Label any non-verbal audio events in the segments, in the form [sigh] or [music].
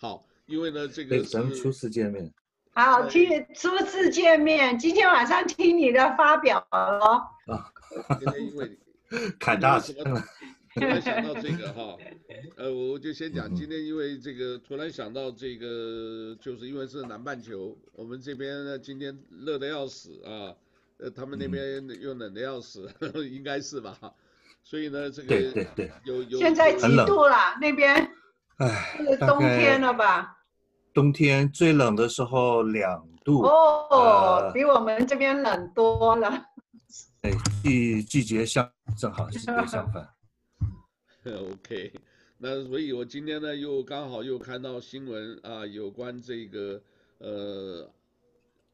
好，因为呢，这个咱们初次见面。好，听初次见面，今天晚上听你的发表了。啊，今天因为 [laughs] 砍大声了。突然想到这个 [laughs] 哈，呃，我就先讲，今天因为这个突然想到这个，就是因为是南半球，我们这边呢今天热的要死啊，呃，他们那边又冷的要死，[laughs] 应该是吧？所以呢，这个对对对，有有现在几度了？那边？哎，是冬天了吧？冬天最冷的时候两度。哦，呃、比我们这边冷多了。哎，季季节相正好季节相反。[laughs] OK，那所以我今天呢又刚好又看到新闻啊，有关这个呃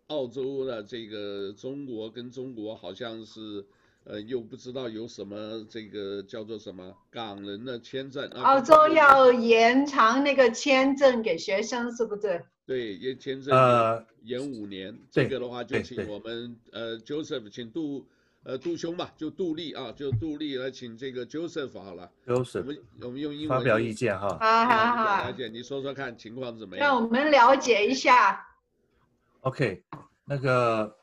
澳洲的这个中国跟中国好像是呃又不知道有什么这个叫做什么港人的签证。澳洲要延长那个签证给学生是不是？对，延签证呃延五年，呃、这个的话就请我们呃 Joseph 请杜。呃，杜兄吧，就杜丽啊，就杜丽来请这个 Joseph 好了。Joseph，我们我们用英文发表意见哈。好好好。了解，你说说看情况怎么样？让我们了解一下。OK，那个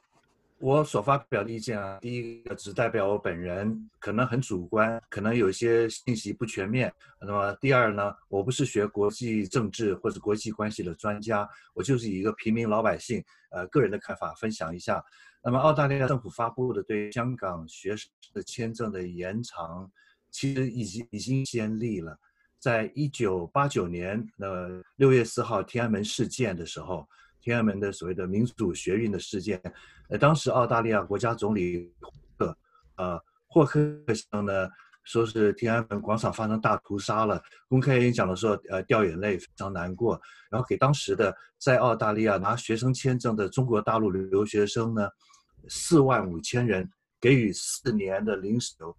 我所发表的意见啊，第一个只代表我本人，可能很主观，可能有一些信息不全面。那么第二呢，我不是学国际政治或者国际关系的专家，我就是以一个平民老百姓，呃，个人的看法分享一下。那么，澳大利亚政府发布的对香港学生的签证的延长，其实已经已经先例了。在一九八九年，呃，六月四号天安门事件的时候，天安门的所谓的民主学运的事件，呃，当时澳大利亚国家总理霍，呃，霍克相呢，说是天安门广场发生大屠杀了，公开演讲的时候，呃，掉眼泪，非常难过，然后给当时的在澳大利亚拿学生签证的中国大陆留学生呢。四万五千人给予四年的临时留，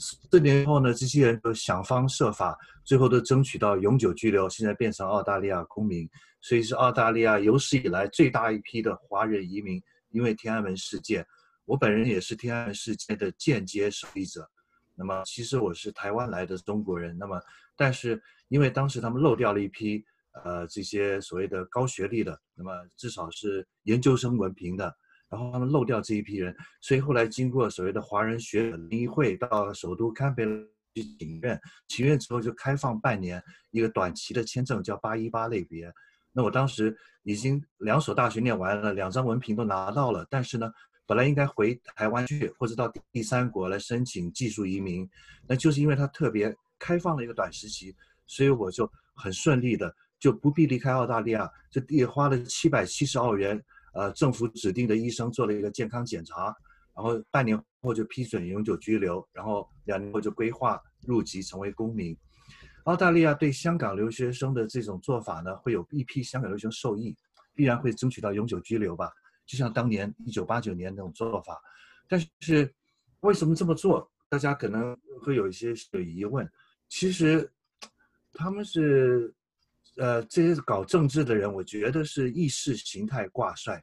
四年后呢，这些人都想方设法，最后都争取到永久居留，现在变成澳大利亚公民，所以是澳大利亚有史以来最大一批的华人移民。因为天安门事件，我本人也是天安门事件的间接受益者。那么，其实我是台湾来的中国人。那么，但是因为当时他们漏掉了一批，呃，这些所谓的高学历的，那么至少是研究生文凭的。然后他们漏掉这一批人，所以后来经过所谓的华人学者联谊会到首都堪培拉去请愿，请愿之后就开放半年一个短期的签证，叫八一八类别。那我当时已经两所大学念完了，两张文凭都拿到了，但是呢，本来应该回台湾去或者到第三国来申请技术移民，那就是因为他特别开放了一个短时期，所以我就很顺利的就不必离开澳大利亚，这也花了七百七十澳元。呃，政府指定的医生做了一个健康检查，然后半年后就批准永久居留，然后两年后就规划入籍成为公民。澳大利亚对香港留学生的这种做法呢，会有一批香港留学生受益，必然会争取到永久居留吧，就像当年一九八九年那种做法。但是为什么这么做？大家可能会有一些疑问。其实他们是。呃，这些搞政治的人，我觉得是意识形态挂帅。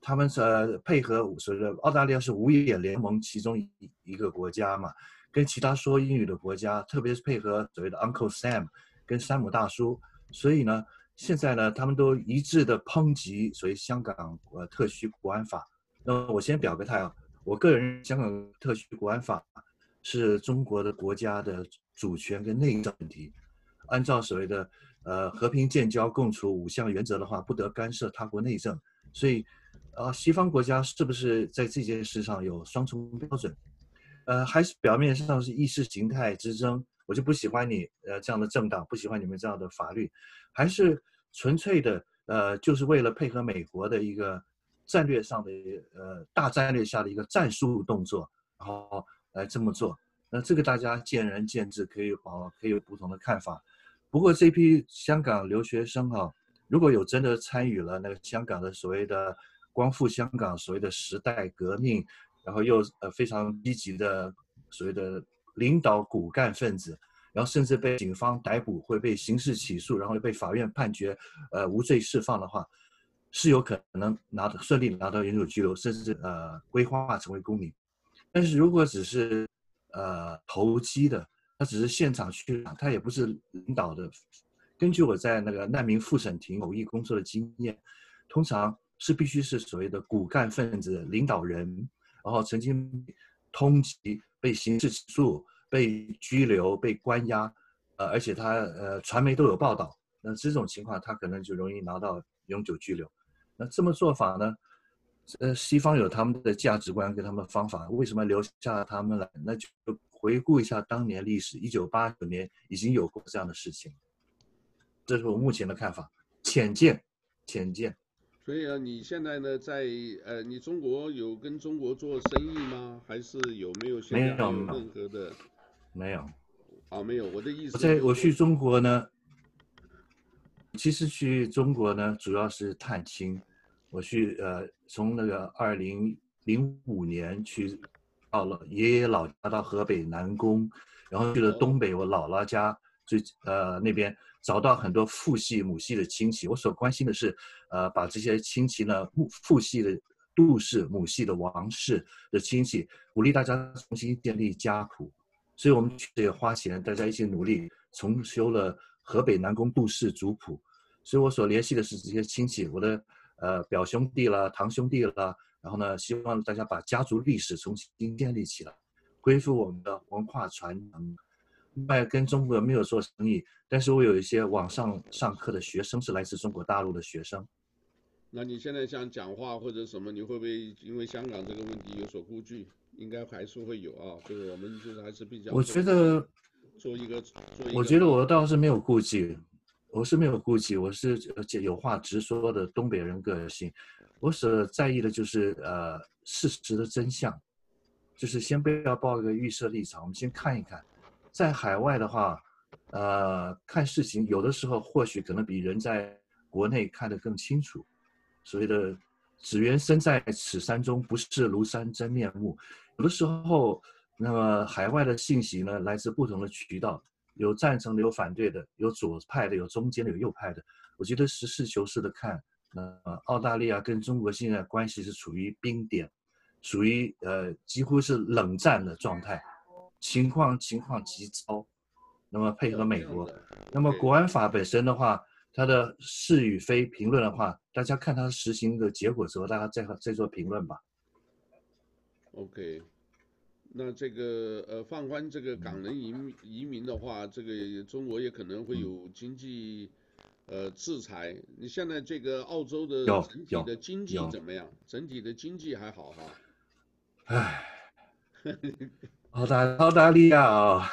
他们呃配合所谓的澳大利亚是五眼联盟其中一一个国家嘛，跟其他说英语的国家，特别是配合所谓的 Uncle Sam 跟山姆大叔，所以呢，现在呢，他们都一致的抨击所谓香港呃特区国安法。那我先表个态啊，我个人香港特区国安法是中国的国家的主权跟内政问题，按照所谓的。呃，和平建交共处五项原则的话，不得干涉他国内政。所以，啊，西方国家是不是在这件事上有双重标准？呃，还是表面上是意识形态之争？我就不喜欢你呃这样的政党，不喜欢你们这样的法律，还是纯粹的呃，就是为了配合美国的一个战略上的呃大战略下的一个战术动作，然后来这么做？那这个大家见仁见智，可以保可以有不同的看法。不过这批香港留学生哈、啊，如果有真的参与了那个香港的所谓的光复香港所谓的时代革命，然后又呃非常积极的所谓的领导骨干分子，然后甚至被警方逮捕，会被刑事起诉，然后被法院判决呃无罪释放的话，是有可能拿到顺利拿到永久居留，甚至呃规划成为公民。但是如果只是呃投机的，他只是现场去，他也不是领导的根据我在那个难民复审庭某一工作的经验，通常是必须是所谓的骨干分子、领导人，然后曾经通缉、被刑事起诉、被拘留、被关押，呃，而且他呃传媒都有报道，那这种情况他可能就容易拿到永久拘留。那这么做法呢？呃，西方有他们的价值观跟他们的方法，为什么留下他们来？那就回顾一下当年历史，一九八九年已经有过这样的事情。这是我目前的看法，浅见，浅见。所以啊，你现在呢，在呃，你中国有跟中国做生意吗？还是有没有现在有任何的？没有。啊，没有。我的意思。我在我去中国呢，其实去中国呢，主要是探亲。我去呃，从那个二零零五年去到了爷爷老家到河北南宫，然后去了东北我姥姥家，最呃那边找到很多父系母系的亲戚。我所关心的是，呃，把这些亲戚呢，父父系的杜氏、母系的王氏的亲戚，鼓励大家重新建立家谱。所以我们也花钱，大家一起努力重修了河北南宫杜氏族谱。所以我所联系的是这些亲戚，我的。呃，表兄弟了，堂兄弟了，然后呢，希望大家把家族历史重新建立起来，恢复我们的文化传承。另外，跟中国人没有做生意，但是我有一些网上上课的学生是来自中国大陆的学生。那你现在想讲话或者什么，你会不会因为香港这个问题有所顾忌？应该还是会有啊，就是我们就是还是比较。我觉得做一个，做一个。我觉得我倒是没有顾忌。我是没有顾忌，我是有话直说的东北人个性。我所在意的就是呃事实的真相，就是先不要抱一个预设立场，我们先看一看。在海外的话，呃，看事情有的时候或许可能比人在国内看得更清楚。所谓的“只缘身在此山中，不识庐山真面目”。有的时候，那么海外的信息呢，来自不同的渠道。有赞成的，有反对的，有左派的，有中间的，有右派的。我觉得实事求是的看，呃，澳大利亚跟中国现在关系是处于冰点，属于呃几乎是冷战的状态，情况情况极糟。那么配合美国，那么国安法本身的话，它的是与非评论的话，大家看它实行的结果之后，大家再再做评论吧。OK。那这个呃放宽这个港人移民移民的话，这个中国也可能会有经济呃制裁。你现在这个澳洲的整体的经济怎么样？整体的经济还好哈？唉，澳大澳大利亚啊，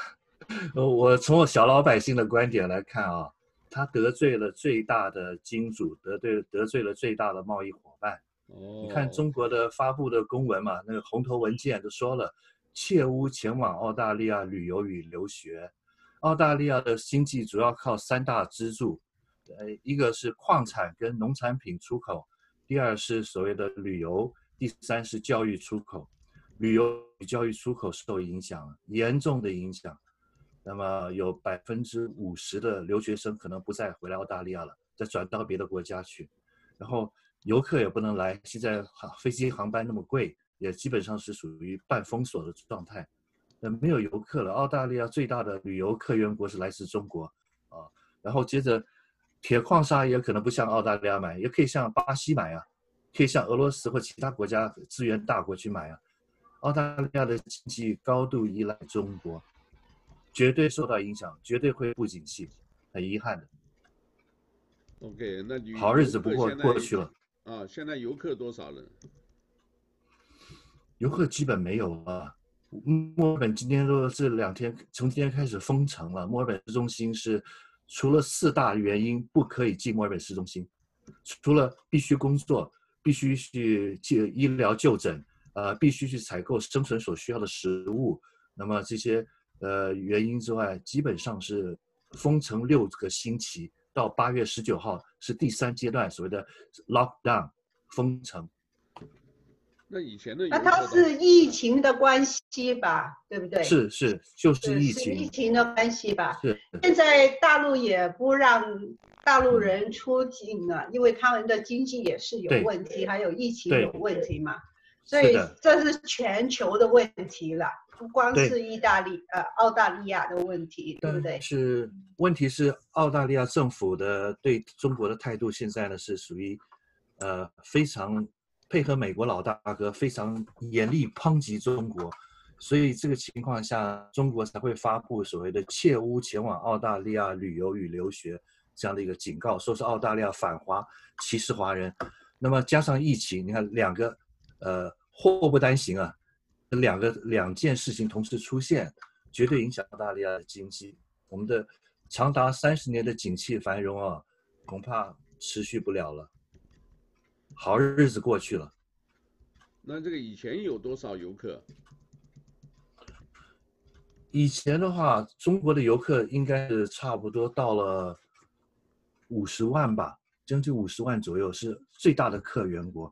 我从我小老百姓的观点来看啊，他得罪了最大的金主，得罪得罪了最大的贸易伙伴。哦，你看中国的发布的公文嘛，那个红头文件都说了。切勿前往澳大利亚旅游与留学。澳大利亚的经济主要靠三大支柱，呃，一个是矿产跟农产品出口，第二是所谓的旅游，第三是教育出口。旅游与教育出口受影响，严重的影响。那么有百分之五十的留学生可能不再回来澳大利亚了，再转到别的国家去。然后游客也不能来，现在航飞机航班那么贵。也基本上是属于半封锁的状态，呃，没有游客了。澳大利亚最大的旅游客源国是来自中国，啊，然后接着，铁矿砂也可能不向澳大利亚买，也可以向巴西买啊，可以向俄罗斯或其他国家资源大国去买啊。澳大利亚的经济高度依赖中国，绝对受到影响，绝对会不景气，很遗憾的。OK，那好日子不过过去了。啊，现在游客多少人？游客基本没有了。墨尔本今天都这两天，从今天开始封城了。墨尔本市中心是除了四大原因不可以进墨尔本市中心，除了必须工作、必须去就医疗就诊，呃，必须去采购生存所需要的食物，那么这些呃原因之外，基本上是封城六个星期，到八月十九号是第三阶段所谓的 lockdown 封城。那以前的那它是疫情的关系吧，对不对？是是，就是疫情。是疫情的关系吧。是。现在大陆也不让大陆人出境了，嗯、因为他们的经济也是有问题，还有疫情有问题嘛。所以这是全球的问题了。不光是意大利呃澳大利亚的问题，对不对？是问题是澳大利亚政府的对中国的态度现在呢是属于呃非常配合美国老大哥，非常严厉抨击中国。所以这个情况下，中国才会发布所谓的切勿前往澳大利亚旅游与留学这样的一个警告，说是澳大利亚反华、歧视华人。那么加上疫情，你看两个，呃，祸不单行啊，两个两件事情同时出现，绝对影响澳大利亚的经济。我们的长达三十年的景气繁荣啊，恐怕持续不了了，好日子过去了。那这个以前有多少游客？以前的话，中国的游客应该是差不多到了五十万吧，将近五十万左右是最大的客源国。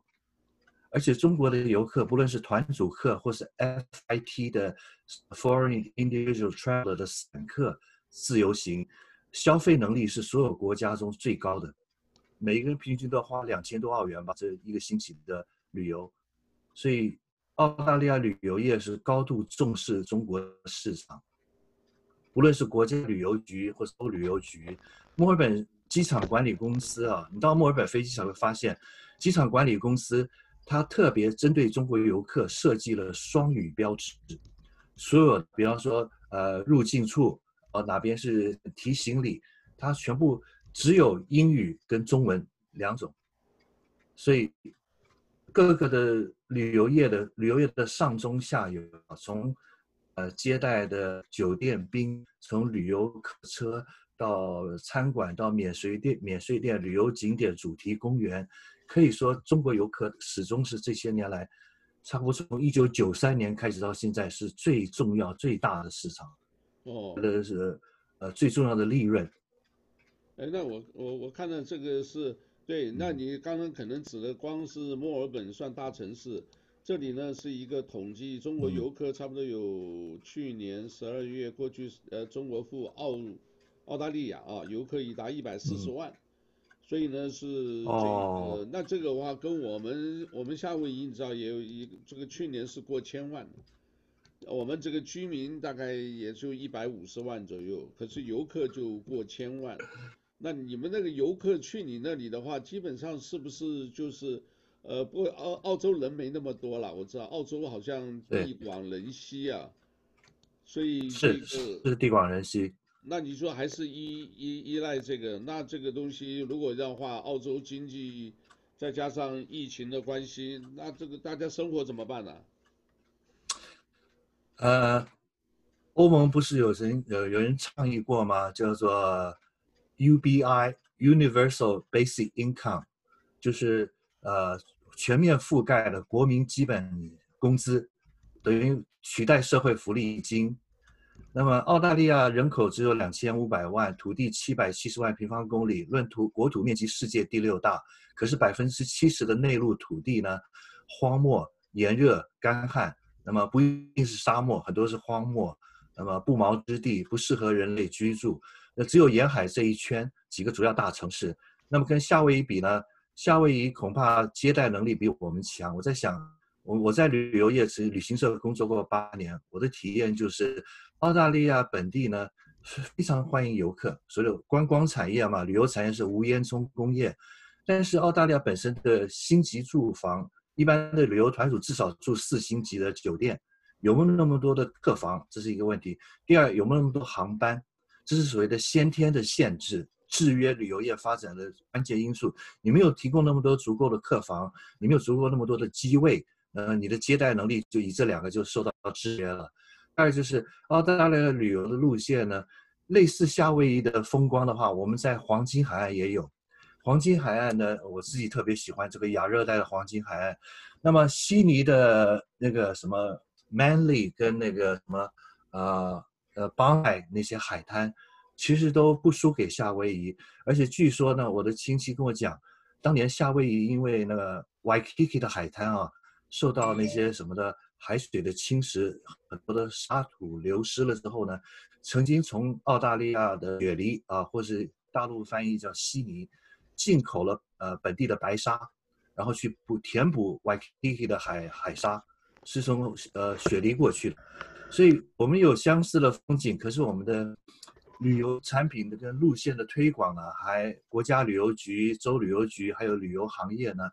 而且中国的游客，不论是团组客或是 FIT 的 Foreign Individual Traveler 的散客自由行，消费能力是所有国家中最高的，每一个人平均都要花两千多澳元吧，这一个星期的旅游，所以。澳大利亚旅游业是高度重视中国市场，无论是国家旅游局或是欧旅游局，墨尔本机场管理公司啊，你到墨尔本飞机场会发现，机场管理公司它特别针对中国游客设计了双语标志，所有比方说呃入境处呃哪边是提行李，它全部只有英语跟中文两种，所以。各个的旅游业的旅游业的上中下游，从呃接待的酒店宾，从旅游客车到餐馆到免税店、免税店、旅游景点、主题公园，可以说中国游客始终是这些年来，差不多从一九九三年开始到现在是最重要最大的市场，哦，那是呃最重要的利润。哎，那我我我看到这个是。对，那你刚刚可能指的光是墨尔本算大城市，这里呢是一个统计，中国游客差不多有去年十二月过去，呃，中国赴澳澳大利亚啊，游客已达一百四十万，所以呢是这个，那这个的话跟我们我们夏威夷你知道也有一个这个去年是过千万，我们这个居民大概也就一百五十万左右，可是游客就过千万。那你们那个游客去你那里的话，基本上是不是就是，呃，不过澳澳洲人没那么多了，我知道澳洲好像地广人稀啊，所以这个是是地广人稀。那你说还是依依依赖这个，那这个东西如果要话，澳洲经济再加上疫情的关系，那这个大家生活怎么办呢？呃，欧盟不是有人有有人倡议过吗？叫做。UBI Universal Basic Income，就是呃全面覆盖的国民基本工资，等于取代社会福利金。那么澳大利亚人口只有两千五百万，土地七百七十万平方公里，论土国土面积世界第六大。可是百分之七十的内陆土地呢，荒漠、炎热、干旱。那么不一定是沙漠，很多是荒漠。那么不毛之地，不适合人类居住。那只有沿海这一圈几个主要大城市，那么跟夏威夷比呢？夏威夷恐怕接待能力比我们强。我在想，我我在旅游业是旅行社工作过八年，我的体验就是，澳大利亚本地呢是非常欢迎游客，所有观光产业嘛，旅游产业是无烟囱工业，但是澳大利亚本身的星级住房，一般的旅游团组至少住四星级的酒店，有没有那么多的客房，这是一个问题。第二，有没有那么多航班？这是所谓的先天的限制，制约旅游业发展的关键因素。你没有提供那么多足够的客房，你没有足够那么多的机位，呃，你的接待能力就以这两个就受到制约了。二就是澳大利亚旅游的路线呢，类似夏威夷的风光的话，我们在黄金海岸也有。黄金海岸呢，我自己特别喜欢这个亚热带的黄金海岸。那么悉尼的那个什么 Manly 跟那个什么啊？呃呃，邦海那些海滩，其实都不输给夏威夷。而且据说呢，我的亲戚跟我讲，当年夏威夷因为那个 Waikiki 的海滩啊，受到那些什么的海水的侵蚀，很多的沙土流失了之后呢，曾经从澳大利亚的雪梨啊，或是大陆翻译叫悉尼，进口了呃本地的白沙，然后去补填补 Waikiki 的海海沙。是从呃雪梨过去的，所以我们有相似的风景，可是我们的旅游产品的跟路线的推广呢，还国家旅游局、州旅游局还有旅游行业呢，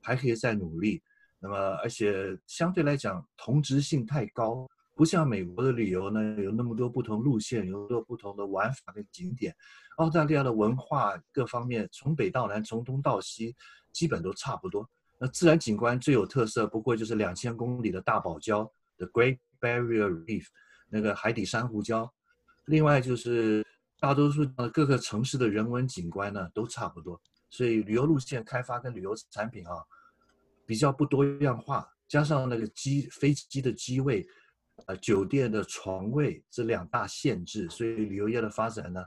还可以再努力。那么而且相对来讲同质性太高，不像美国的旅游呢，有那么多不同路线，有那么多不同的玩法跟景点。澳大利亚的文化各方面从北到南，从东到西，基本都差不多。那自然景观最有特色，不过就是两千公里的大堡礁的 Great Barrier Reef，那个海底珊瑚礁。另外就是大多数的各个城市的人文景观呢，都差不多。所以旅游路线开发跟旅游产品啊，比较不多样化，加上那个机飞机的机位，呃，酒店的床位这两大限制，所以旅游业的发展呢，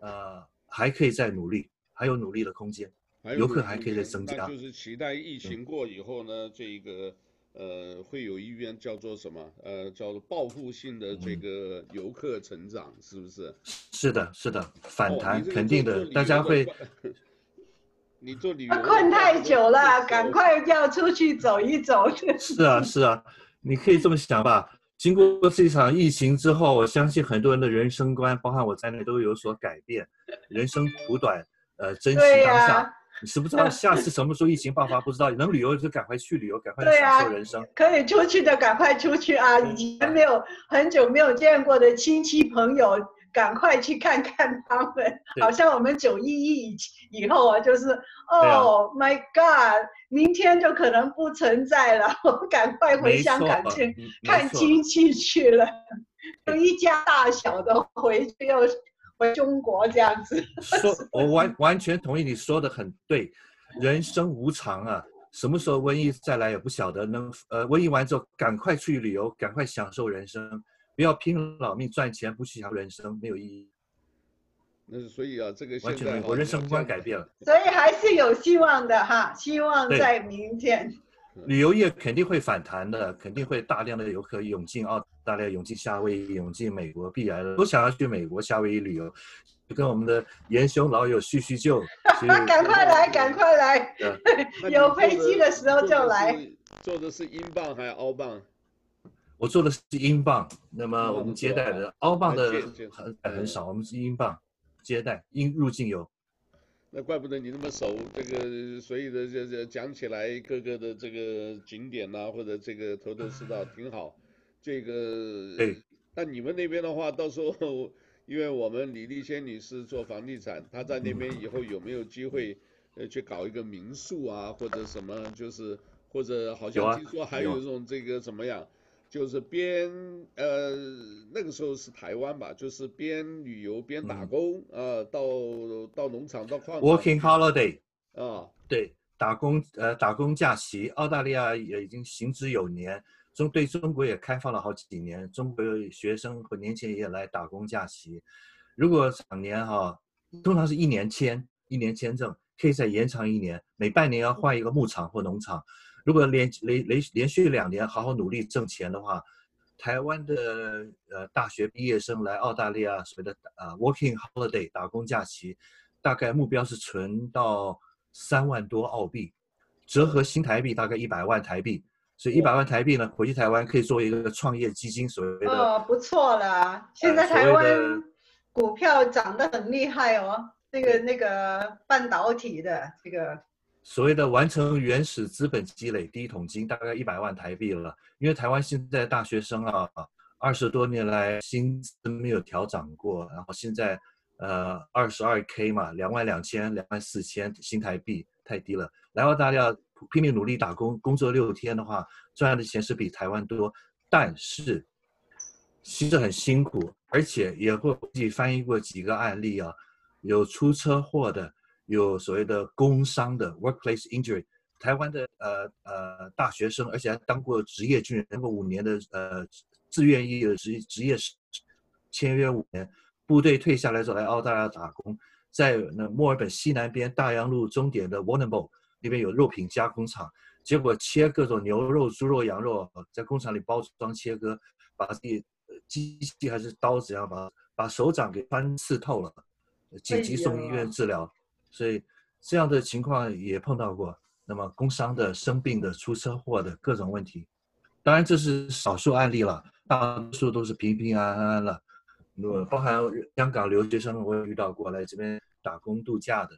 呃，还可以再努力，还有努力的空间。游客还可以再增加，就是期待疫情过以后呢，嗯、这个呃会有一边叫做什么呃叫做报复性的这个游客成长，嗯、是不是？是的，是的，反弹、哦、肯定的，大家会。你做旅游困太久了，赶快要出去走一走。[laughs] 是啊，是啊，你可以这么想吧。经过这场疫情之后，我相信很多人的人生观，包含我在内，都有所改变。人生苦短，呃，珍惜当下。你知不知道下次什么时候疫情爆发？不知道，能旅游就赶快去旅游，赶快享受人生。啊、可以出去的赶快出去啊！以前没有很久没有见过的亲戚朋友，赶快去看看他们。好像我们九一一以以后啊，就是哦、oh，My God，明天就可能不存在了，我赶快回香港去看亲戚去了，就一家大小的回去又。回中国这样子，说，我完完全同意你说的很对，人生无常啊，什么时候瘟疫再来也不晓得。能呃，瘟疫完之后赶快去旅游，赶快享受人生，不要拼老命赚钱，不去享受人生没有意义。那所以啊，这个完全我人生观改变了，所以还是有希望的哈，希望在明天。旅游业肯定会反弹的，肯定会大量的游客涌进澳大利亚，涌进夏威夷，涌进美国，必然的都想要去美国、夏威夷旅游，就跟我们的严兄老友叙叙旧。[laughs] 赶快来，赶快来！有飞机的时候就来。坐的是英镑还是澳镑？我坐的是英镑，那么我们接待的澳镑的很很少，我们是英镑接待，英入境游。那怪不得你那么熟，这个所以的这这讲起来各个的这个景点呐、啊，或者这个头头是道，挺好。这个，对。那你们那边的话，到时候因为我们李丽仙女士做房地产，她在那边以后有没有机会呃去搞一个民宿啊，或者什么，就是或者好像听说还有一种这个怎么样？就是边呃那个时候是台湾吧，就是边旅游边打工啊、嗯呃，到到农场到矿场。Working holiday 啊，对，打工呃打工假期，澳大利亚也已经行之有年，中对中国也开放了好几年，中国学生和年轻人也来打工假期。如果两年哈，通常是一年签一年签证，可以再延长一年，每半年要换一个牧场或农场。如果连连连连续两年好好努力挣钱的话，台湾的呃大学毕业生来澳大利亚所谓的呃 working holiday 打工假期，大概目标是存到三万多澳币，折合新台币大概一百万台币，所以一百万台币呢回去台湾可以作为一个创业基金，所谓的哦不错了，现在台湾股票涨得很厉害哦，那个那个半导体的这个。所谓的完成原始资本积累第一桶金，大概一百万台币了。因为台湾现在大学生啊，二十多年来薪资没有调涨过，然后现在呃二十二 K 嘛，两万两千、两万四千新台币太低了。来澳大利亚拼命努力打工，工作六天的话，赚的钱是比台湾多，但是其实很辛苦，而且也会自己翻译过几个案例啊，有出车祸的。有所谓的工伤的 workplace injury，台湾的呃呃大学生，而且还当过职业军人，当过五年的呃自愿役的职职业签约五年，部队退下来之后来澳大利亚打工，在那墨尔本西南边大洋路终点的 w a r n a b l e 那边有肉品加工厂，结果切各种牛肉、猪肉、羊肉，在工厂里包装切割，把自己机器还是刀子，一样把把手掌给穿刺透了，紧急送医院治疗。所以这样的情况也碰到过，那么工伤的、生病的、出车祸的各种问题，当然这是少数案例了，大多数都是平平安安了。那么包含香港留学生，我也遇到过来这边打工度假的。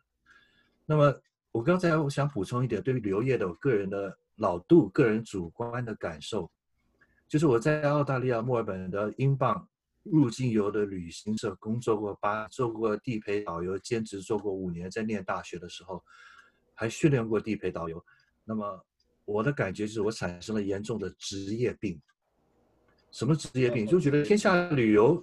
那么我刚才我想补充一点，对于旅游业的我个人的老杜个人主观的感受，就是我在澳大利亚墨尔本的英镑入境游的旅行社工作过八，做过地陪导游，兼职做过五年，在念大学的时候还训练过地陪导游。那么我的感觉就是我产生了严重的职业病。什么职业病？就觉得天下旅游。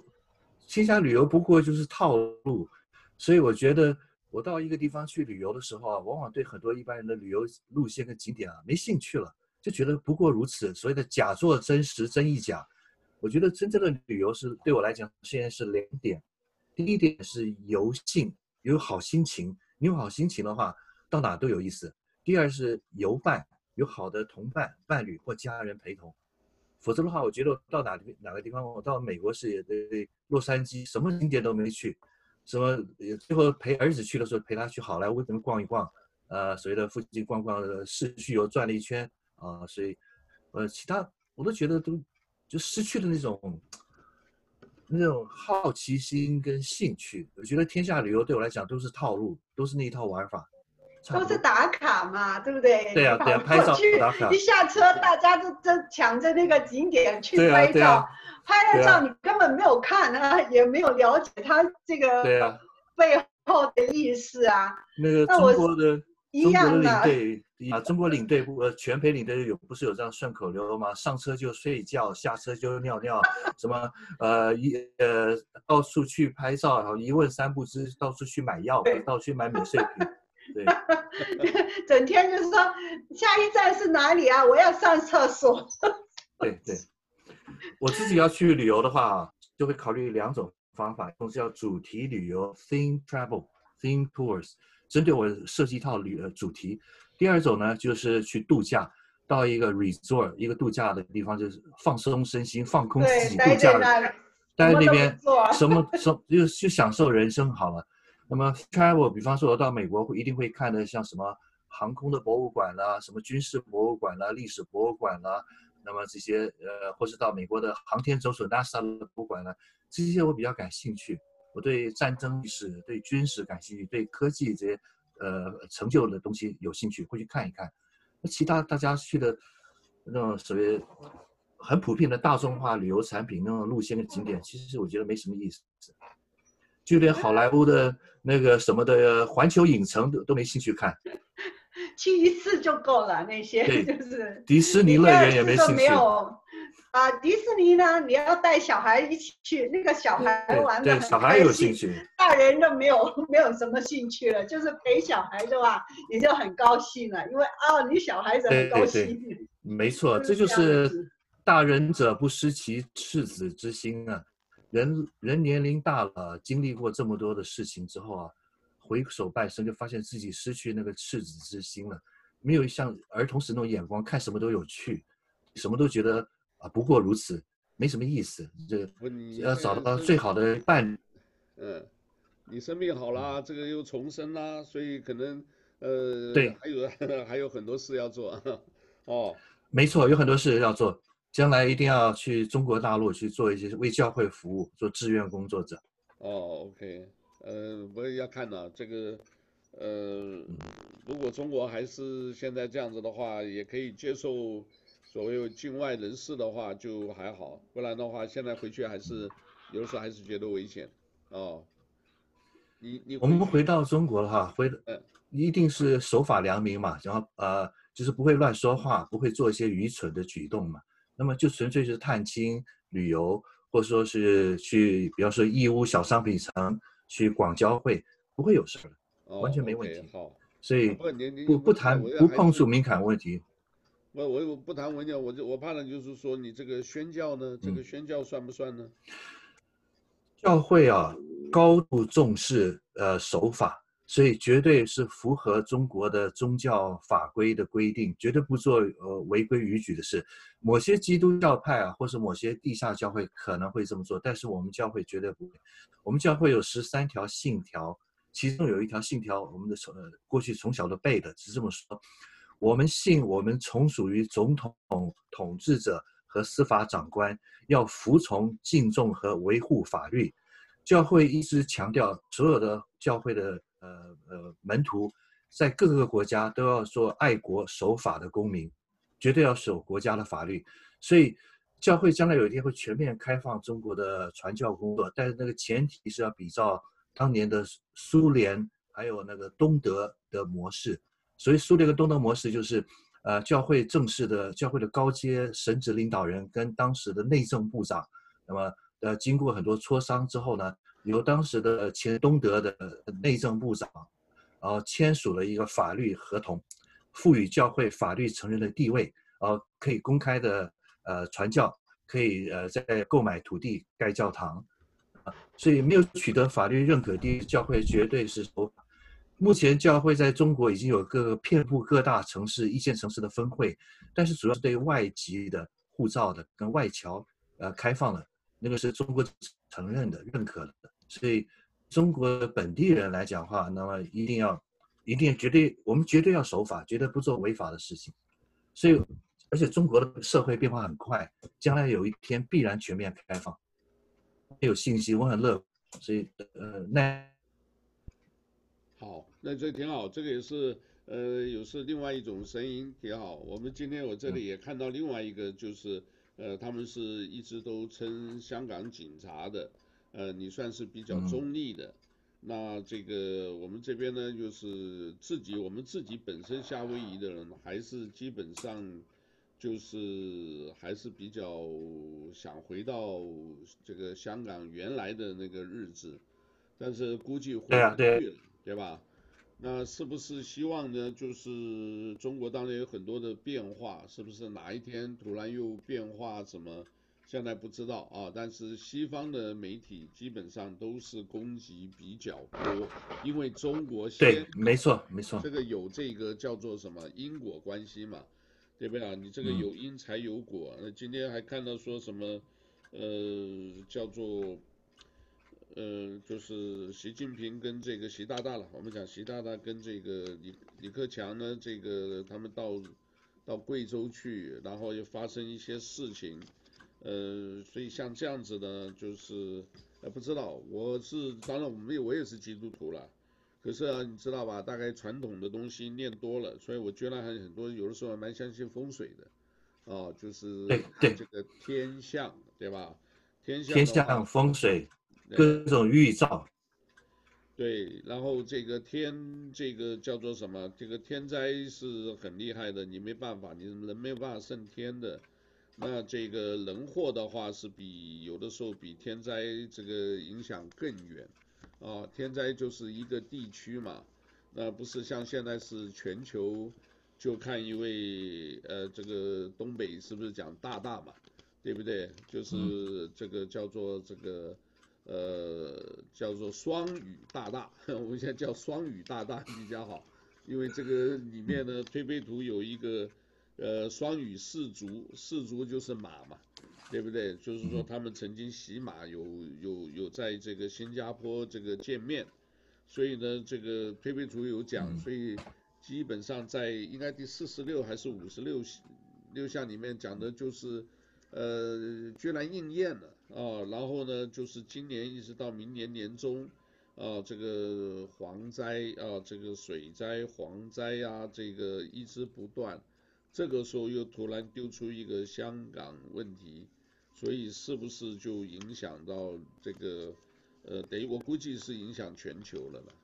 天下旅游不过就是套路，所以我觉得我到一个地方去旅游的时候啊，往往对很多一般人的旅游路线跟景点啊没兴趣了，就觉得不过如此。所谓的假作真实，真亦假。我觉得真正的旅游是对我来讲，现在是两点：第一点是游兴，有好心情，你有好心情的话，到哪都有意思；第二是游伴，有好的同伴、伴侣或家人陪同。否则的话，我觉得到哪哪个地方，我到美国是也对洛杉矶，什么景点都没去，什么最后陪儿子去的时候，陪他去好莱坞怎么逛一逛，呃，所谓的附近逛逛市区游转了一圈啊、呃，所以呃，其他我都觉得都就失去了那种那种好奇心跟兴趣。我觉得天下旅游对我来讲都是套路，都是那一套玩法。都是打卡嘛，对不对？对呀、啊，对呀、啊，拍照打卡。一下车，大家都争抢着那个景点去拍照，啊啊、拍了照你根本没有看啊，啊 [laughs] 也没有了解他这个背后的意思啊。那个中国的一样的领队啊，中国领队不呃全陪领队有不是有这样顺口溜吗？上车就睡觉，下车就尿尿，[laughs] 什么呃一呃到处去拍照，然后一问三不知，到处去买药，到处去买免税品。对，[laughs] 整天就是说下一站是哪里啊？我要上厕所。对对，我自己要去旅游的话，就会考虑两种方法，一种是叫主题旅游 （theme travel），theme tours，针对我设计一套旅呃主题。第二种呢，就是去度假，到一个 resort，一个度假的地方，就是放松身心、放空自己度假的，待在那边什么什么就就享受人生好了。那么 travel，比方说我到美国会一定会看的，像什么航空的博物馆啦，什么军事博物馆啦，历史博物馆啦，那么这些呃，或是到美国的航天总署 NASA 的博物馆呢，这些我比较感兴趣。我对战争历史、对军事感兴趣，对科技这些呃成就的东西有兴趣，会去看一看。那其他大家去的那种所谓很普遍的大众化旅游产品那种路线的景点，其实我觉得没什么意思。就连好莱坞的那个什么的环球影城都都没兴趣看，[laughs] 去一次就够了。那些就是迪士尼乐园也没兴趣。没有啊，迪士尼呢，你要带小孩一起去，那个小孩玩对，小孩有兴趣，大人都没有没有什么兴趣了，就是陪小孩的话，你就很高兴了，因为啊，你小孩子很高兴。对对对，没错，这就是大人者不失其赤子之心啊。人人年龄大了，经历过这么多的事情之后啊，回首半生就发现自己失去那个赤子之心了，没有像儿童时那种眼光，看什么都有趣，什么都觉得啊不过如此，没什么意思。这要找到最好的伴。嗯，你生病好了，这个又重生啦，所以可能呃，对，还有 [laughs] 还有很多事要做。[laughs] 哦，没错，有很多事要做。将来一定要去中国大陆去做一些为教会服务，做志愿工作者。哦，OK，呃，我也要看了这个，呃，如果中国还是现在这样子的话，也可以接受所谓境外人士的话就还好，不然的话现在回去还是有的时候还是觉得危险。哦，你你我们回到中国了哈，回呃一定是守法良民嘛，然后呃就是不会乱说话，不会做一些愚蠢的举动嘛。那么就纯粹是探亲旅游，或者说是去，比方说义乌小商品城去广交会，不会有事的，完全没问题。好、哦 okay，所以不不谈不碰触敏感问题。我我我不谈文教，我就我怕的就是说你这个宣教呢，这个宣教算不算呢？嗯、教会啊，高度重视呃守法。所以绝对是符合中国的宗教法规的规定，绝对不做呃违规逾矩的事。某些基督教派啊，或是某些地下教会可能会这么做，但是我们教会绝对不会。我们教会有十三条信条，其中有一条信条，我们的从呃过去从小都背的，是这么说：我们信我们从属于总统统治者和司法长官要服从、敬重和维护法律。教会一直强调，所有的教会的呃呃门徒，在各个国家都要做爱国守法的公民，绝对要守国家的法律。所以，教会将来有一天会全面开放中国的传教工作，但是那个前提是要比照当年的苏联还有那个东德的模式。所以，苏联跟东德模式就是，呃，教会正式的教会的高阶神职领导人跟当时的内政部长，那么。呃，经过很多磋商之后呢，由当时的前东德的内政部长，然后签署了一个法律合同，赋予教会法律承认的地位，然后可以公开的呃传教，可以呃在购买土地盖教堂，啊，所以没有取得法律认可的教会绝对是守法。目前教会在中国已经有各个遍布各大城市、一线城市的分会，但是主要是对外籍的护照的跟外侨呃开放了。那个是中国承认的、认可的，所以中国的本地人来讲的话，那么一定要、一定绝对，我们绝对要守法，绝对不做违法的事情。所以，而且中国的社会变化很快，将来有一天必然全面开放。有信息，我很乐。所以，呃，那好，那这挺好，这个也是，呃，有是另外一种声音，挺好。我们今天我这里也看到另外一个，就是。呃，他们是一直都称香港警察的，呃，你算是比较中立的。嗯、那这个我们这边呢，就是自己我们自己本身夏威夷的人，还是基本上就是还是比较想回到这个香港原来的那个日子，但是估计回不去了，对吧？那是不是希望呢？就是中国当然有很多的变化，是不是哪一天突然又变化？什么？现在不知道啊。但是西方的媒体基本上都是攻击比较多，因为中国先对，没错没错，这个有这个叫做什么因果关系嘛，对不对啊？你这个有因才有果。那、嗯、今天还看到说什么，呃，叫做。呃，就是习近平跟这个习大大了，我们讲习大大跟这个李李克强呢，这个他们到到贵州去，然后又发生一些事情，呃，所以像这样子的，就是呃不知道，我是当然我们我也是基督徒了，可是啊，你知道吧，大概传统的东西念多了，所以我觉得还很多有的时候还蛮相信风水的，啊，就是这个天象，对吧？天象，天象风水。各种预兆，对，然后这个天，这个叫做什么？这个天灾是很厉害的，你没办法，你人没有办法胜天的。那这个人祸的话，是比有的时候比天灾这个影响更远啊。天灾就是一个地区嘛，那不是像现在是全球，就看一位呃，这个东北是不是讲大大嘛，对不对？就是这个叫做这个。呃，叫做双语大大，[laughs] 我们现在叫双语大大比较好，因为这个里面呢，推背图有一个呃双语氏族，氏族就是马嘛，对不对？就是说他们曾经骑马有有有在这个新加坡这个见面，所以呢，这个推背图有讲，所以基本上在应该第四十六还是五十六六项里面讲的就是，呃，居然应验了。啊，然后呢，就是今年一直到明年年中，啊，这个蝗灾啊，这个水灾、蝗灾啊，这个一直不断，这个时候又突然丢出一个香港问题，所以是不是就影响到这个，呃，等于我估计是影响全球了吧？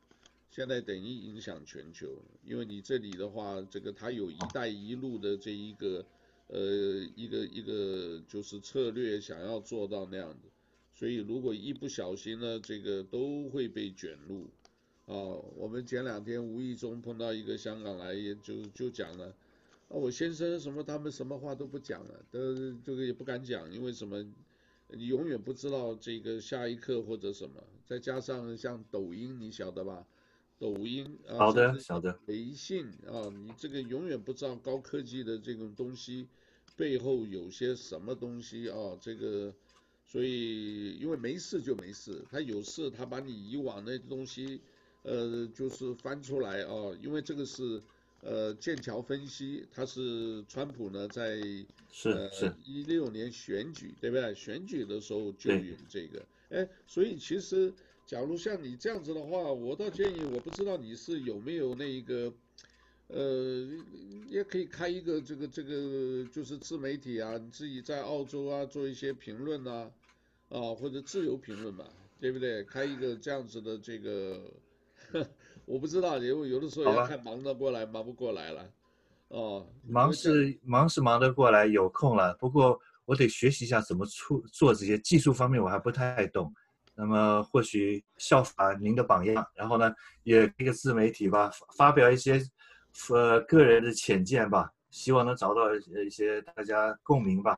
现在等于影响全球，因为你这里的话，这个它有一带一路的这一个。呃，一个一个就是策略，想要做到那样子，所以如果一不小心呢，这个都会被卷入。啊，我们前两天无意中碰到一个香港来，也就就讲了，啊，我先生什么他们什么话都不讲了，都这个也不敢讲，因为什么，你永远不知道这个下一刻或者什么，再加上像抖音，你晓得吧？抖音啊，好的，晓得。微信啊，你这个永远不知道高科技的这种东西。背后有些什么东西啊？这个，所以因为没事就没事，他有事他把你以往的东西，呃，就是翻出来啊。因为这个是呃剑桥分析，他是川普呢在是呃是一六年选举对不对？选举的时候就有这个，哎，所以其实假如像你这样子的话，我倒建议，我不知道你是有没有那一个。呃，也可以开一个这个这个就是自媒体啊，你自己在澳洲啊做一些评论啊，啊或者自由评论嘛，对不对？开一个这样子的这个，我不知道，因为有的时候要看忙得过来忙不过来了，哦，忙是忙是忙得过来，有空了，不过我得学习一下怎么出做这些技术方面我还不太懂，那么或许效法您的榜样，然后呢也一个自媒体吧，发表一些。呃，个人的浅见吧，希望能找到一些大家共鸣吧。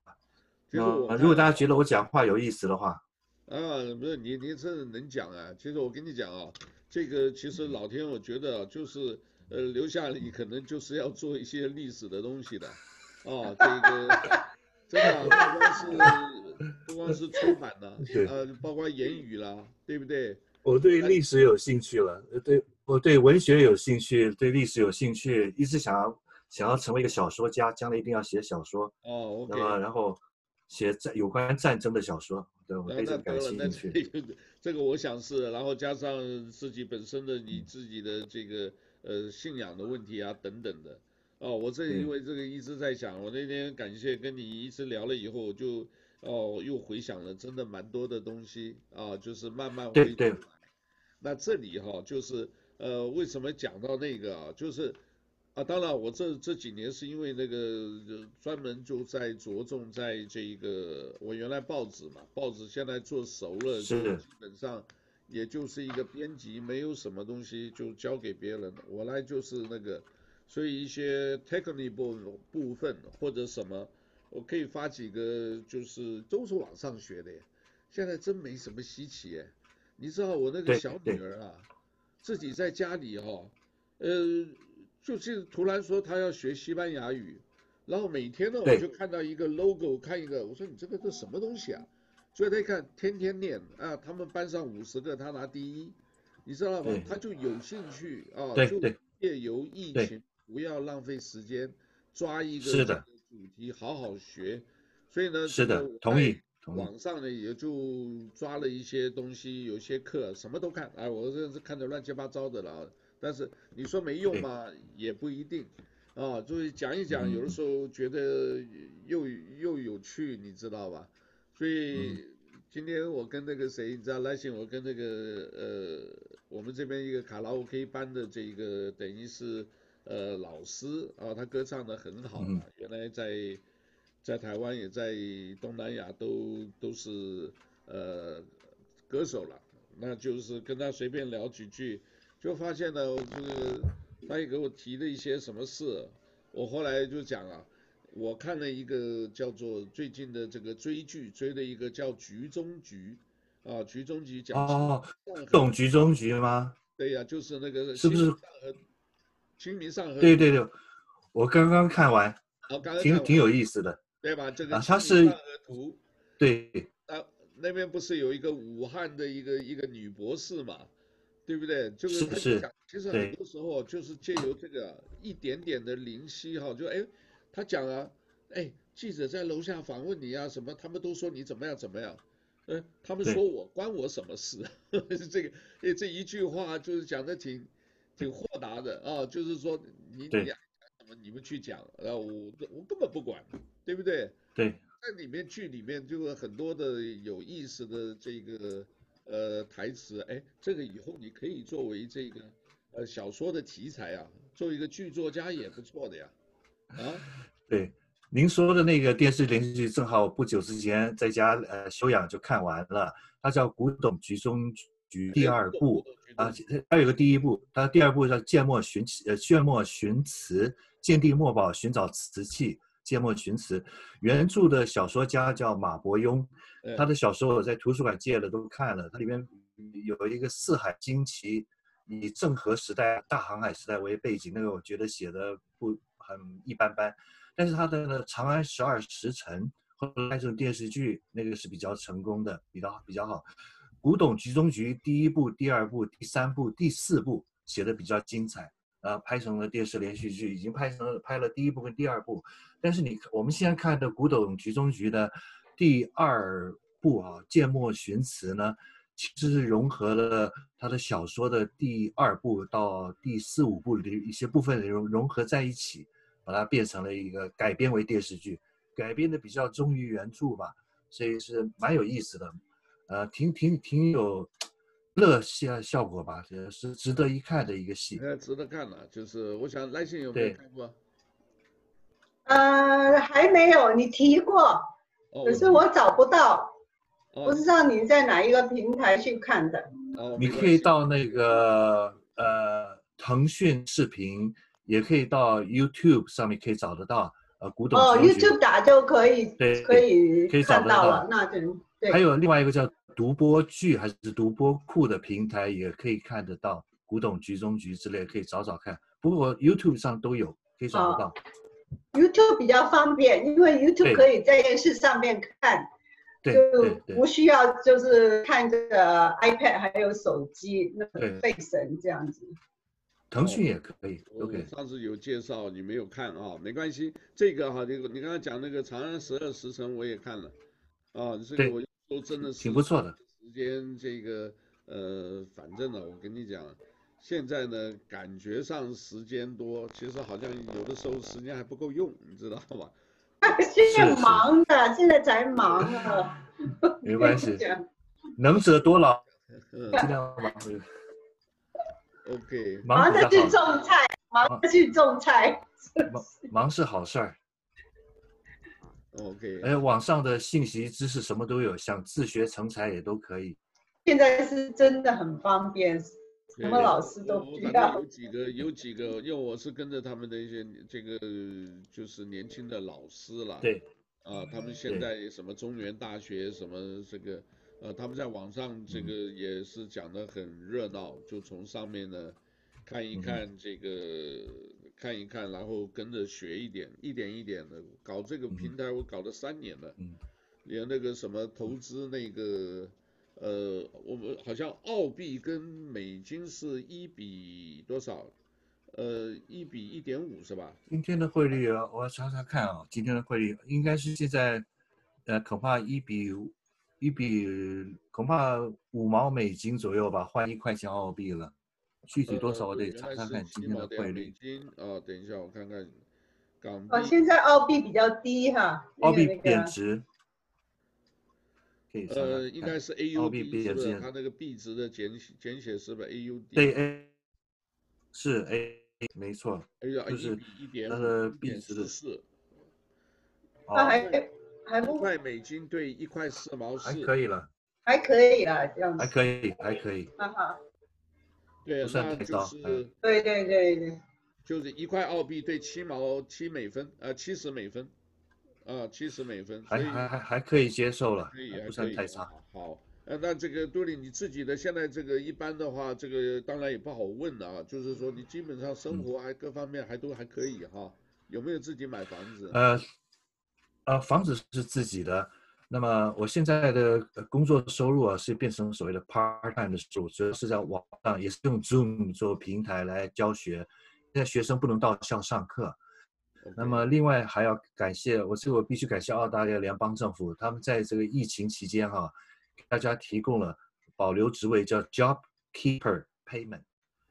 其实我，如果大家觉得我讲话有意思的话，啊，不是你，你这能讲啊。其实我跟你讲啊，这个其实老天，我觉得就是呃，留下你可能就是要做一些历史的东西的，啊，这个真的不光是不光是出版的，[laughs] 呃，包括言语啦，对不对？我对历史有兴趣了，对。我对文学有兴趣，对历史有兴趣，一直想要想要成为一个小说家，将来一定要写小说。哦，那么然后写战有关战争的小说，对我非常感兴趣。那那这个我想是，然后加上自己本身的你自己的这个呃信仰的问题啊等等的。哦，我这因为这个一直在想，我那天感谢跟你一直聊了以后，就哦又回想了真的蛮多的东西啊，就是慢慢回。对对。那这里哈就是。呃，为什么讲到那个啊？就是啊，当然我这这几年是因为那个专门就在着重在这一个，我原来报纸嘛，报纸现在做熟了，就基本上也就是一个编辑，没有什么东西就交给别人，我来就是那个，所以一些 technical 部分或者什么，我可以发几个，就是都是网上学的，现在真没什么稀奇哎，你知道我那个小女儿啊。自己在家里哈、哦，呃，就是突然说他要学西班牙语，然后每天呢我就看到一个 logo，看一个，我说你这个是什么东西啊？所以他一看天天念啊，他们班上五十个他拿第一，你知道吗？他就有兴趣啊，就借由疫情不要浪费时间，抓一个主题好好学，所以呢，是的，同意。网上呢也就抓了一些东西，有些课什么都看，哎，我这是看的乱七八糟的了。但是你说没用吗？也不一定，啊，就是讲一讲，有的时候觉得又又有趣，你知道吧？所以今天我跟那个谁，你知道来信，我跟那个呃，我们这边一个卡拉 OK 班的这个等于是呃老师啊，他歌唱的很好啊，原来在。在台湾也在东南亚都都是呃歌手了，那就是跟他随便聊几句，就发现呢，就是他也给我提了一些什么事，我后来就讲啊，我看了一个叫做最近的这个追剧，追的一个叫《局中局》，啊，《局中局》讲哦，懂《局中局》吗？对呀、啊，就是那个是不是？清明上河。对对对，我刚刚看完，哦、刚刚看完挺挺有意思的。对吧？这个啊，他是图，对，啊，那边不是有一个武汉的一个一个女博士嘛，对不对？就是他讲，其实很多时候就是借由这个一点点的灵犀哈，就哎，他讲啊，哎，记者在楼下访问你啊，什么，他们都说你怎么样怎么样，嗯，他们说我关我什么事？[laughs] 这个，哎，这一句话就是讲的挺挺豁达的啊，就是说你你。你们去讲，然后我我根本不管，对不对？对，在里面剧里面就有很多的有意思的这个呃台词，哎，这个以后你可以作为这个呃小说的题材啊，做一个剧作家也不错的呀。啊，对，您说的那个电视连续剧，正好不久之前在家呃休养就看完了，它叫《古董局中局》第二部啊，它有个第一部，它第二部叫《阡陌寻词》呃《阡陌寻词》。鉴定墨宝，寻找瓷器，阡陌寻词。原著的小说家叫马伯庸，他的小说我在图书馆借了都看了。它里面有一个四海惊奇，以郑和时代大航海时代为背景，那个我觉得写的不很一般般。但是他的《长安十二时辰》后来这种电视剧，那个是比较成功的，比较比较好。古董局中局第一部、第二部、第三部、第四部写的比较精彩。呃，拍成了电视连续剧，已经拍成了拍了第一部跟第二部。但是你我们现在看的《古董局中局》的第二部啊，《剑墨寻词》呢，其实是融合了他的小说的第二部到第四五部的一些部分内容融合在一起，把它变成了一个改编为电视剧，改编的比较忠于原著吧，所以是蛮有意思的。呃，挺挺挺有乐效效果吧，是值得一看的一个戏。呃，值得看了，就是我想赖信有没有看过？呃，还没有，你提过，哦、可是我找不到，哦、不知道你在哪一个平台去看的。哦，你可以到那个呃腾讯视频，也可以到 YouTube 上面可以找得到。呃，古董哦，YouTube 打就可以，对，可以可以找得到了，那就。还有另外一个叫独播剧还是独播库的平台，也可以看得到《古董局中局》之类，可以找找看。不过 YouTube 上都有，可以找得到。哦、YouTube 比较方便，因为 YouTube 可以在电视上面看，对就不需要就是看这个 iPad 还有手机那个费神这样子。腾讯也可以，OK。我上次有介绍，你没有看啊？没关系，这个哈，这个你刚才讲那个《长安十二时辰》，我也看了，啊，这个我。都真的是挺不错的。时间这个呃，反正呢，我跟你讲，现在呢，感觉上时间多，其实好像有的时候时间还不够用，你知道吧？[laughs] 现在忙的，现在才忙啊。没关系，[laughs] 能者多劳，[laughs] 尽量忙。OK。忙着去种菜，忙着去种菜。忙忙是好事儿。OK，哎，网上的信息知识什么都有，想自学成才也都可以。现在是真的很方便，什么老师都不要。有几个，有几个，因为我是跟着他们的一些这个就是年轻的老师了。对。啊，他们现在什么中原大学什么这个，呃，他们在网上这个也是讲的很热闹，就从上面呢看一看这个。看一看，然后跟着学一点，一点一点的搞这个平台，我搞了三年了，嗯，连那个什么投资那个，呃，我们好像澳币跟美金是一比多少？呃，一比一点五是吧？今天的汇率啊，我要查查看啊，今天的汇率应该是现在，呃，恐怕一比一比恐怕五毛美金左右吧，换一块钱澳币了。具体多少我得查看看今天的汇率。啊，等一下我看看港币。哦，现在澳币比较低哈。澳币贬值。呃，应该是 AUD 是不是？它那个币值的简简写是不是 AUD？对 A。是 A，没错。就是它的币值的四。那还还不。一块美金兑一块四毛四。还可以了。还可以了，这样子。还可以，还可以。哈哈。对，那就是对对对对，就是一块澳币兑七毛七美分，呃，七十美分，啊，七十美分，还还还还可以接受了，可以，不算太差。好，呃，那这个多利你自己的现在这个一般的话，这个当然也不好问啊，就是说你基本上生活还各方面还都还可以哈，有没有自己买房子？呃，呃，房子是自己的。那么我现在的工作收入啊，是变成所谓的 part time 的收入，主要是在网上，也是用 Zoom 做平台来教学。现在学生不能到校上课。那么另外还要感谢，我这个我必须感谢澳大利亚联邦政府，他们在这个疫情期间哈、啊，给大家提供了保留职位叫 Job Keeper Payment，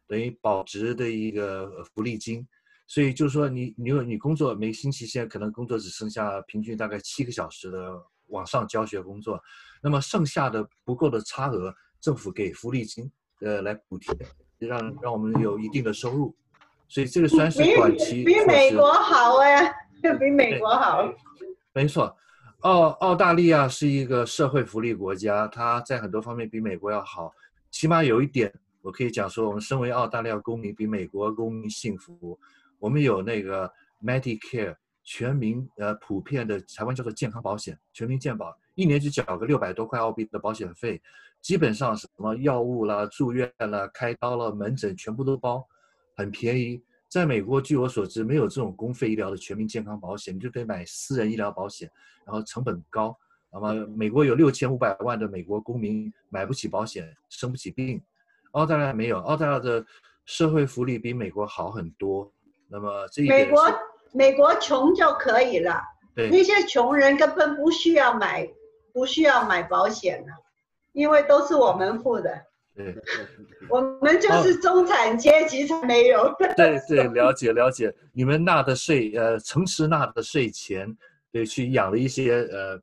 等于保值的一个福利金。所以就是说你你你工作每个星期现在可能工作只剩下平均大概七个小时的。网上教学工作，那么剩下的不够的差额，政府给福利金，呃，来补贴，让让我们有一定的收入，所以这个算是短期。比美国好哎，比美国好。没错，澳澳大利亚是一个社会福利国家，它在很多方面比美国要好。起码有一点，我可以讲说，我们身为澳大利亚公民，比美国公民幸福。我们有那个 Medicare。全民呃普遍的台湾叫做健康保险，全民健保，一年就缴个六百多块澳币的保险费，基本上什么药物啦、住院啦、开刀了、门诊全部都包，很便宜。在美国，据我所知，没有这种公费医疗的全民健康保险，你就得买私人医疗保险，然后成本高。那么美国有六千五百万的美国公民买不起保险，生不起病。澳大利亚没有，澳大利亚的社会福利比美国好很多。那么这一美国美国穷就可以了，对那些穷人根本不需要买不需要买保险了，因为都是我们付的。对，[laughs] 我们就是中产阶级才没有。[laughs] 哦、对对，了解了解。你们纳的税，呃，诚实纳的税钱，对，去养了一些呃，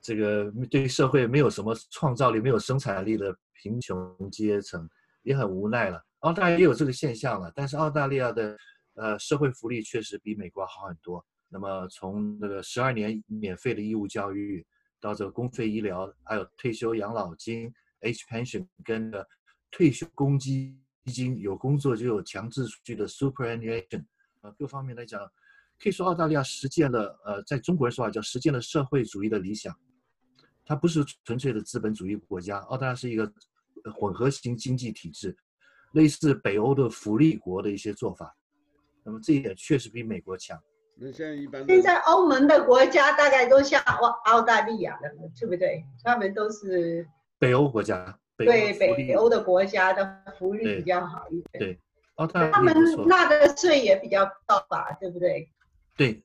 这个对社会没有什么创造力、没有生产力的贫穷阶层，也很无奈了。澳大利亚也有这个现象了，但是澳大利亚的呃社会福利确实比美国好很多。那么从那个十二年免费的义务教育，到这个公费医疗，还有退休养老金。（H pension） 跟退休公积金，有工作就有强制储蓄的 superannuation，呃，各方面来讲，可以说澳大利亚实践了，呃，在中国人说话叫实践了社会主义的理想。它不是纯粹的资本主义国家，澳大利亚是一个混合型经济体制，类似北欧的福利国的一些做法。那么这一点确实比美国强。那现在一般现在欧盟的国家大概都像澳澳大利亚的，对不对？他们都是。北欧国家，北对北欧的国家的福利比较好一点。对，澳大利亚他们纳的税也比较高吧，对不对？对，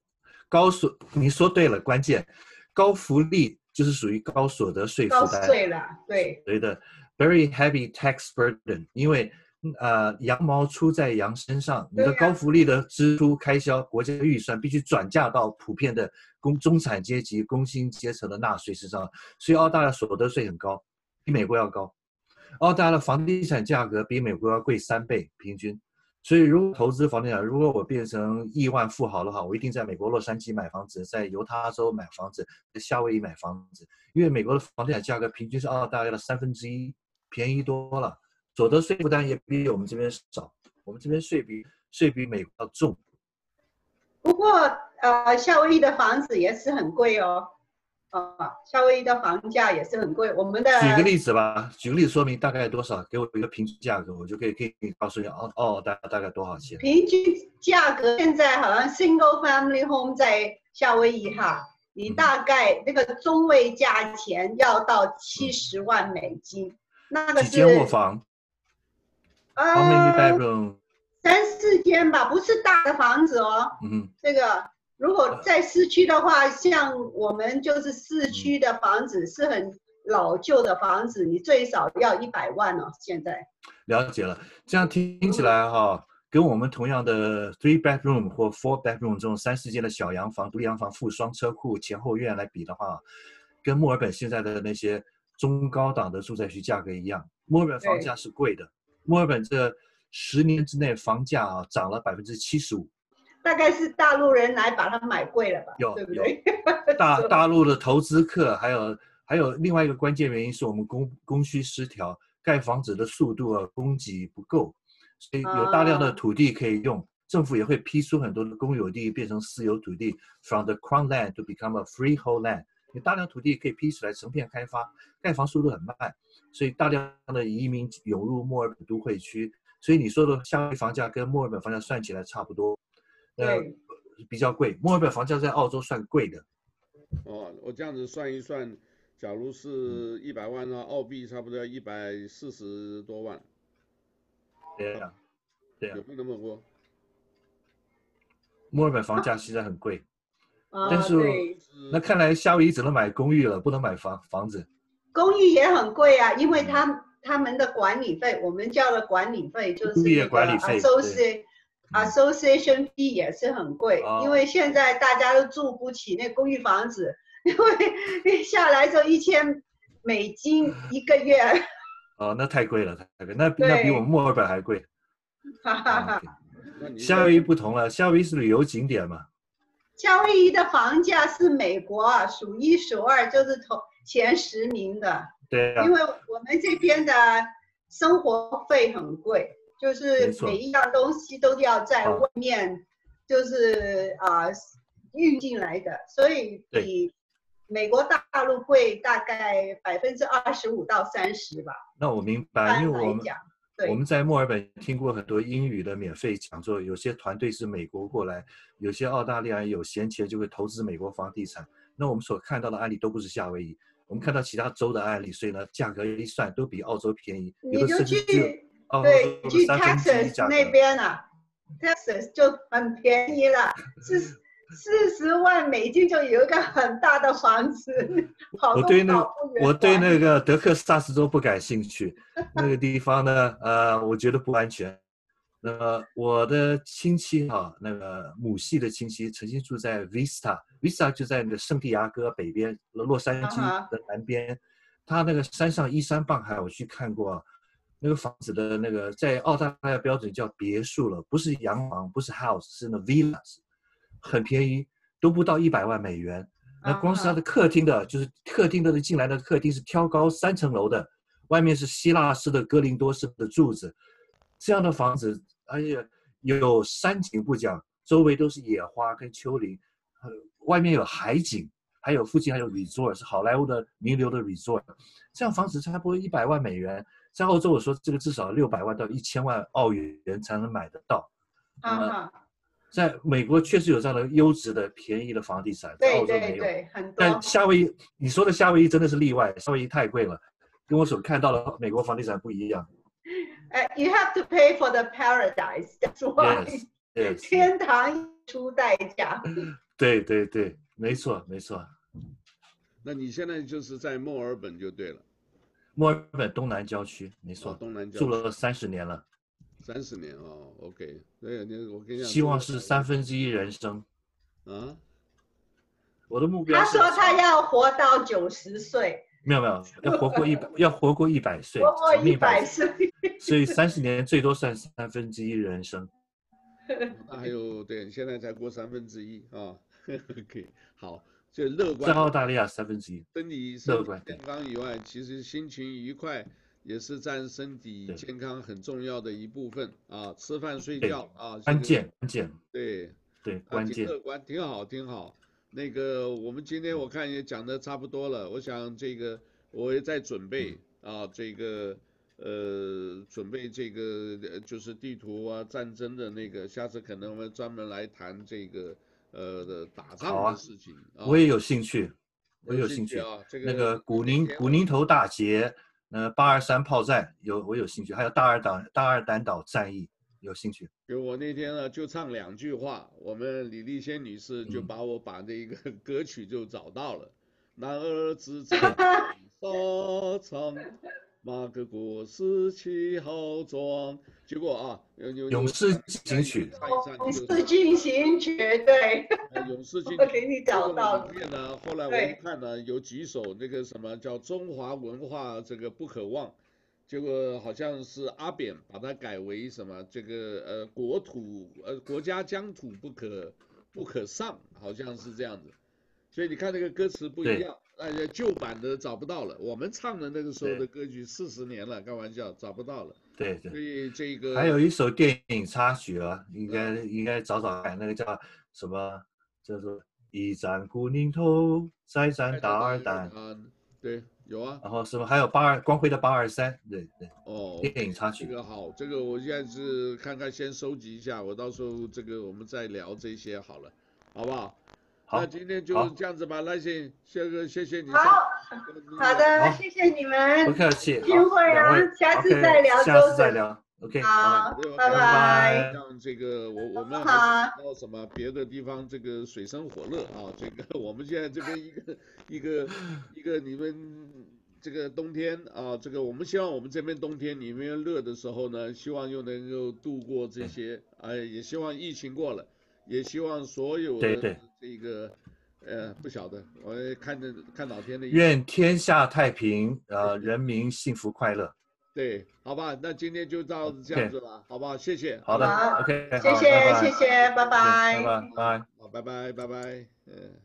高所你说对了，关键高福利就是属于高所得税负担。高税了，对。对的，very heavy tax burden，因为呃羊毛出在羊身上，你的高福利的支出开销，国家预算必须转嫁到普遍的工中产阶级、工薪阶层的纳税身上，所以澳大利亚所得税很高。比美国要高，澳大利亚的房地产价格比美国要贵三倍平均，所以如果投资房地产，如果我变成亿万富豪的话，我一定在美国洛杉矶买房子，在犹他州买房子，在夏威夷买房子，因为美国的房地产价格平均是澳大利亚的三分之一，便宜多了，所得税负担也比我们这边少，我们这边税比税比美国要重。不过呃，夏威夷的房子也是很贵哦。啊，夏威夷的房价也是很贵。我们的举个例子吧，举个例子说明大概多少，给我一个平均价格，我就可以可以告诉你哦哦，大大概多少钱？平均价格现在好像 single family home 在夏威夷哈，你大概那个中位价钱要到七十万美金，嗯、那个是几间卧房？呃，How many bedroom？三四间吧，不是大的房子哦。嗯，这个。如果在市区的话，像我们就是市区的房子是很老旧的房子，你最少要一百万哦。现在了解了，这样听起来哈，跟我们同样的 three bedroom 或 four bedroom 这种三四间的小洋房、独立洋房附双车库、前后院来比的话，跟墨尔本现在的那些中高档的住宅区价格一样。墨尔本房价是贵的，墨尔本这十年之内房价啊涨了百分之七十五。大概是大陆人来把它买贵了吧？有，对不对？[laughs] 大大陆的投资客，还有还有另外一个关键原因是我们供供需失调，盖房子的速度啊，供给不够，所以有大量的土地可以用，啊、政府也会批出很多的公有地变成私有土地，from the crown land to become a freehold land，你大量土地可以批出来成片开发，盖房速度很慢，所以大量的移民涌入墨尔本都会区，所以你说的夏威房价跟墨尔本房价算起来差不多。呃，比较贵。墨尔本房价在澳洲算贵的。哦，我这样子算一算，假如是一百万的话，澳币差不多要一百四十多万。对呀，对呀。有没有那么多？墨尔本房价现在很贵，啊、但是那看来夏威夷只能买公寓了，不能买房房子。公寓也很贵啊，因为他他们的管理费，我们交的管理费就是物业管理费，都是。Association fee 也是很贵，哦，因为现在大家都住不起那公寓房子，因为下来就一千美金 [laughs] 一个月。哦，那太贵了，太贵，那那比我们墨尔本还贵。哈哈哈。夏威夷不同了，夏威夷是旅游景点嘛。夏威夷的房价是美国啊，数一数二，就是头前十名的。对啊。因为我们这边的生活费很贵。就是每一样东西都要在外面，就是啊运进来的，所以比美国大陆贵大概百分之二十五到三十吧。那我明白，因为我们我们在墨尔本听过很多英语的免费讲座，有些团队是美国过来，有些澳大利亚有闲钱就会投资美国房地产。那我们所看到的案例都不是夏威夷，我们看到其他州的案例，所以呢价格一算都比澳洲便宜，有的甚至哦，对，Texas 那边啊，Texas 就很便宜了，四 [laughs] 四十万美金就有一个很大的房子。我对那我对那个德克萨斯州不感兴趣，那个地方呢，呃，我觉得不安全。那么我的亲戚哈，那个母系的亲戚曾经住在 Vista，Vista 就在那个圣地亚哥北边，洛杉矶的南边。Uh huh. 他那个山上依山傍海，我去看过，那个房子的那个在澳大利亚标准叫别墅了，不是洋房，不是 house，是那 villas，很便宜，都不到一百万美元。那光是它的客厅的，就是客厅的进来的客厅是挑高三层楼的，外面是希腊式的哥林多式的柱子，这样的房子，而且有山景不讲，周围都是野花跟丘陵，外面有海景。还有附近还有 resort 是好莱坞的名流的 resort，这样房子差不多一百万美元，在澳洲我说这个至少六百万到一千万澳元才能买得到。啊、uh，huh. 在美国确实有这样的优质的便宜的房地产，在澳洲没有。对，很多。但夏威夷，你说的夏威夷真的是例外，夏威夷太贵了，跟我所看到的美国房地产不一样。[laughs] Uh, you have to pay for the paradise, [laughs] that's why. Yes, yes. [laughs] 天堂出代价。对对对，没错没错。那你现在就是在墨尔本就对了，墨尔本东南郊区，没错，哦、东南郊住了三十年了，三十年哦，OK，对，你我跟你讲，希望是三分之一人生，啊，我的目标，他说他要活到九十岁，没有没有，要活过一百，要活过一百岁，活过一百岁，所以三十年最多算三分之一人生，[laughs] 那还有对，现在才过三分之一 [laughs] 啊，OK，好。就乐观，在澳大利亚三分之一，身体乐观健康以外，其实心情愉快也是占身体健康很重要的一部分啊。吃饭睡觉啊，关键关键，对对关键。乐观挺好挺好。那个我们今天我看也讲的差不多了，我想这个我也在准备啊，这个呃准备这个就是地图啊战争的那个，下次可能我们专门来谈这个。呃的打仗的事情，啊，我也有兴趣，我也有兴趣啊。这个那个古宁古宁头大捷，呃，八二三炮战有我有兴趣，还有大二岛大二胆岛战役有兴趣。就我那天呢就唱两句话，我们李丽仙女士就把我把这个 [laughs] 歌曲就找到了。男儿志在 [laughs] 沙场。马革裹尸气浩壮，结果啊，勇士进行曲，勇士进行曲，对，勇士进行曲，我给你找到里面呢，后来我一看呢，有几首那个什么叫中华文化这个不可忘，结果好像是阿扁把它改为什么这个呃国土呃国家疆土不可不可上，好像是这样子，所以你看那个歌词不一样。哎呀，旧版的找不到了。我们唱的那个时候的歌曲四十年了，开玩笑，找不到了。对对。所以这个还有一首电影插曲啊，应该、嗯、应该找找看，那个叫什么？叫做一战古宁头，再战大二胆。啊，对，有啊。然后什么？还有八二光辉的八二三，对对。哦。电影插曲。这个好，这个我现在是看看先收集一下，我到时候这个我们再聊这些好了，好不好？好，那今天就这样子吧，来信，谢谢，谢谢你。好，好的，谢谢你们。不客气。聚会啊，下次再聊，下次再聊。OK，好，拜拜。让这个我我们还到什么别的地方这个水深火热啊？这个我们现在这边一个 [laughs] 一个一个你们这个冬天啊，这个我们希望我们这边冬天你们热的时候呢，希望又能够度过这些，哎，也希望疫情过了。也希望所有的这个，呃，不晓得，我看着看老天的。愿天下太平，呃，人民幸福快乐。对，好吧，那今天就到这样子了.好不好？谢谢。好的，OK，谢谢，谢谢，拜拜，拜拜，好，拜拜，拜拜，嗯。